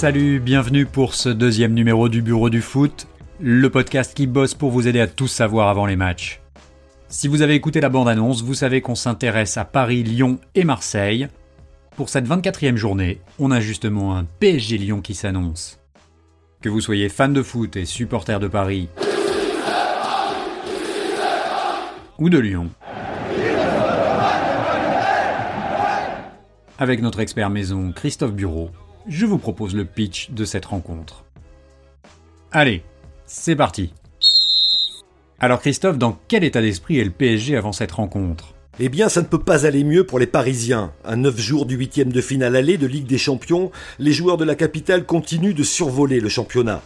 Salut, bienvenue pour ce deuxième numéro du Bureau du Foot, le podcast qui bosse pour vous aider à tout savoir avant les matchs. Si vous avez écouté la bande-annonce, vous savez qu'on s'intéresse à Paris, Lyon et Marseille. Pour cette 24e journée, on a justement un PSG Lyon qui s'annonce. Que vous soyez fan de foot et supporter de Paris, ou de Lyon, avec notre expert maison Christophe Bureau, je vous propose le pitch de cette rencontre. Allez, c'est parti. Alors Christophe, dans quel état d'esprit est le PSG avant cette rencontre? Eh bien, ça ne peut pas aller mieux pour les Parisiens. À 9 jours du huitième de finale aller de Ligue des Champions, les joueurs de la capitale continuent de survoler le championnat.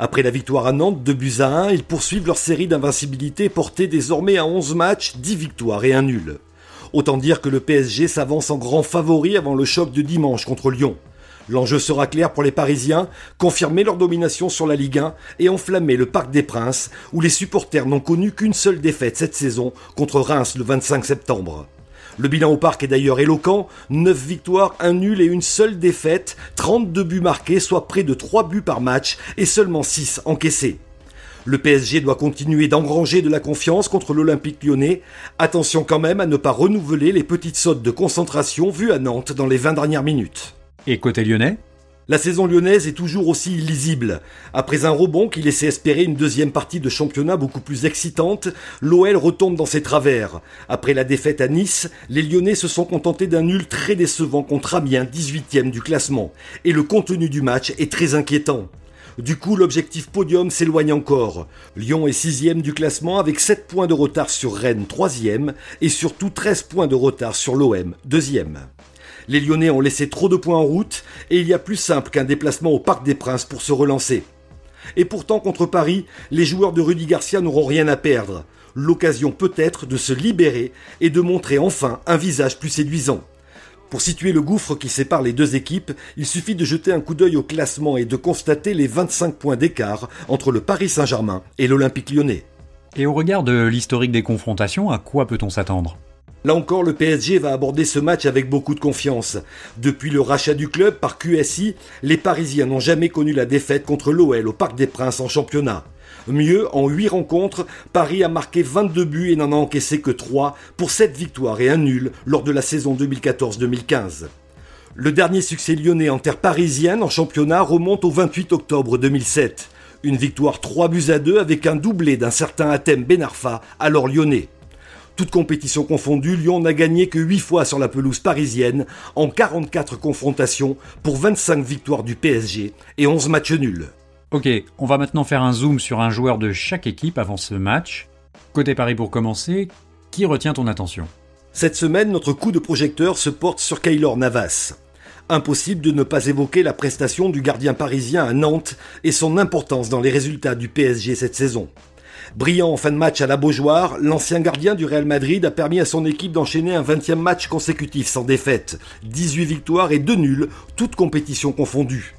Après la victoire à Nantes, 2 buts à 1, ils poursuivent leur série d'invincibilité portée désormais à 11 matchs, 10 victoires et un nul. Autant dire que le PSG s'avance en grand favori avant le choc de dimanche contre Lyon. L'enjeu sera clair pour les Parisiens, confirmer leur domination sur la Ligue 1 et enflammer le Parc des Princes, où les supporters n'ont connu qu'une seule défaite cette saison contre Reims le 25 septembre. Le bilan au parc est d'ailleurs éloquent, 9 victoires, 1 nul et une seule défaite, 32 buts marqués, soit près de 3 buts par match et seulement 6 encaissés. Le PSG doit continuer d'engranger de la confiance contre l'Olympique lyonnais. Attention quand même à ne pas renouveler les petites sautes de concentration vues à Nantes dans les 20 dernières minutes. Et côté lyonnais? La saison lyonnaise est toujours aussi illisible. Après un rebond qui laissait espérer une deuxième partie de championnat beaucoup plus excitante, l'OL retombe dans ses travers. Après la défaite à Nice, les Lyonnais se sont contentés d'un nul très décevant contre Amiens, 18e du classement. Et le contenu du match est très inquiétant. Du coup, l'objectif podium s'éloigne encore. Lyon est sixième du classement avec 7 points de retard sur Rennes, troisième, et surtout 13 points de retard sur l'OM, deuxième. Les Lyonnais ont laissé trop de points en route et il y a plus simple qu'un déplacement au Parc des Princes pour se relancer. Et pourtant, contre Paris, les joueurs de Rudy Garcia n'auront rien à perdre. L'occasion peut-être de se libérer et de montrer enfin un visage plus séduisant. Pour situer le gouffre qui sépare les deux équipes, il suffit de jeter un coup d'œil au classement et de constater les 25 points d'écart entre le Paris Saint-Germain et l'Olympique lyonnais. Et au regard de l'historique des confrontations, à quoi peut-on s'attendre? Là encore, le PSG va aborder ce match avec beaucoup de confiance. Depuis le rachat du club par QSI, les Parisiens n'ont jamais connu la défaite contre l'OL au Parc des Princes en championnat. Mieux, en 8 rencontres, Paris a marqué 22 buts et n'en a encaissé que 3 pour 7 victoires et un nul lors de la saison 2014-2015. Le dernier succès lyonnais en terre parisienne en championnat remonte au 28 octobre 2007. Une victoire 3 buts à 2 avec un doublé d'un certain Athème Benarfa, alors lyonnais. Toute compétition confondue, Lyon n'a gagné que 8 fois sur la pelouse parisienne en 44 confrontations pour 25 victoires du PSG et 11 matchs nuls. Ok, on va maintenant faire un zoom sur un joueur de chaque équipe avant ce match. Côté Paris pour commencer, qui retient ton attention? Cette semaine, notre coup de projecteur se porte sur Kaylor Navas. Impossible de ne pas évoquer la prestation du gardien parisien à Nantes et son importance dans les résultats du PSG cette saison. Brillant en fin de match à la Beaujoire, l'ancien gardien du Real Madrid a permis à son équipe d'enchaîner un 20e match consécutif sans défaite, 18 victoires et 2 nuls, toutes compétitions confondues.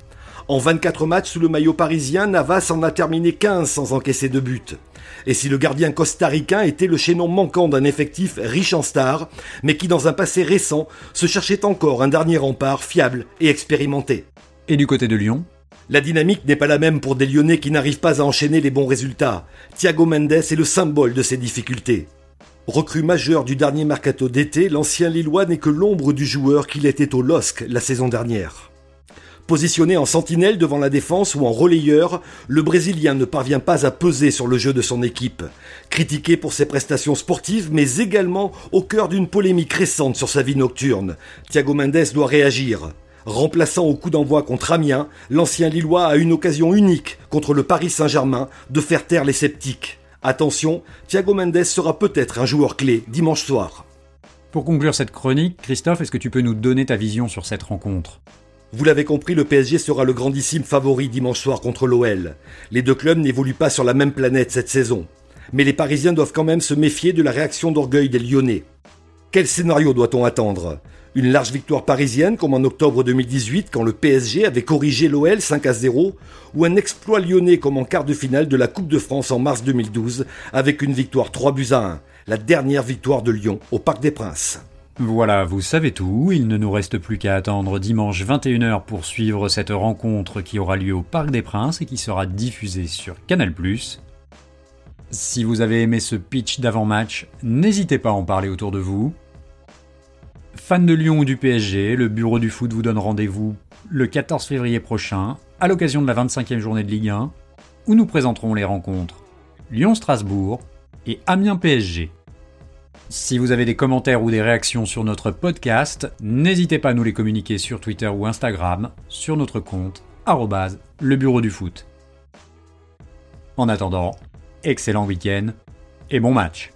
En 24 matchs sous le maillot parisien, Navas en a terminé 15 sans encaisser de but. Et si le gardien costaricain était le chaînon manquant d'un effectif riche en stars, mais qui dans un passé récent se cherchait encore un dernier rempart fiable et expérimenté. Et du côté de Lyon? La dynamique n'est pas la même pour des Lyonnais qui n'arrivent pas à enchaîner les bons résultats. Thiago Mendes est le symbole de ces difficultés. Recrue majeur du dernier mercato d'été, l'ancien Lillois n'est que l'ombre du joueur qu'il était au LOSC la saison dernière. Positionné en sentinelle devant la défense ou en relayeur, le Brésilien ne parvient pas à peser sur le jeu de son équipe. Critiqué pour ses prestations sportives, mais également au cœur d'une polémique récente sur sa vie nocturne, Thiago Mendes doit réagir. Remplaçant au coup d'envoi contre Amiens, l'ancien Lillois a une occasion unique contre le Paris Saint-Germain de faire taire les sceptiques. Attention, Thiago Mendes sera peut-être un joueur clé dimanche soir. Pour conclure cette chronique, Christophe, est-ce que tu peux nous donner ta vision sur cette rencontre? Vous l'avez compris, le PSG sera le grandissime favori dimanche soir contre l'OL. Les deux clubs n'évoluent pas sur la même planète cette saison. Mais les Parisiens doivent quand même se méfier de la réaction d'orgueil des Lyonnais. Quel scénario doit-on attendre? Une large victoire parisienne comme en octobre 2018 quand le PSG avait corrigé l'OL 5 à 0 ou un exploit lyonnais comme en quart de finale de la Coupe de France en mars 2012 avec une victoire 3 buts à 1, la dernière victoire de Lyon au Parc des Princes. Voilà, vous savez tout, il ne nous reste plus qu'à attendre dimanche 21h pour suivre cette rencontre qui aura lieu au Parc des Princes et qui sera diffusée sur Canal+. Si vous avez aimé ce pitch d'avant-match, n'hésitez pas à en parler autour de vous. Fan de Lyon ou du PSG, le bureau du foot vous donne rendez-vous le 14 février prochain, à l'occasion de la 25e journée de Ligue 1, où nous présenterons les rencontres Lyon-Strasbourg et Amiens-PSG. Si vous avez des commentaires ou des réactions sur notre podcast, n'hésitez pas à nous les communiquer sur Twitter ou Instagram, sur notre compte, le bureau du foot. En attendant, excellent week-end et bon match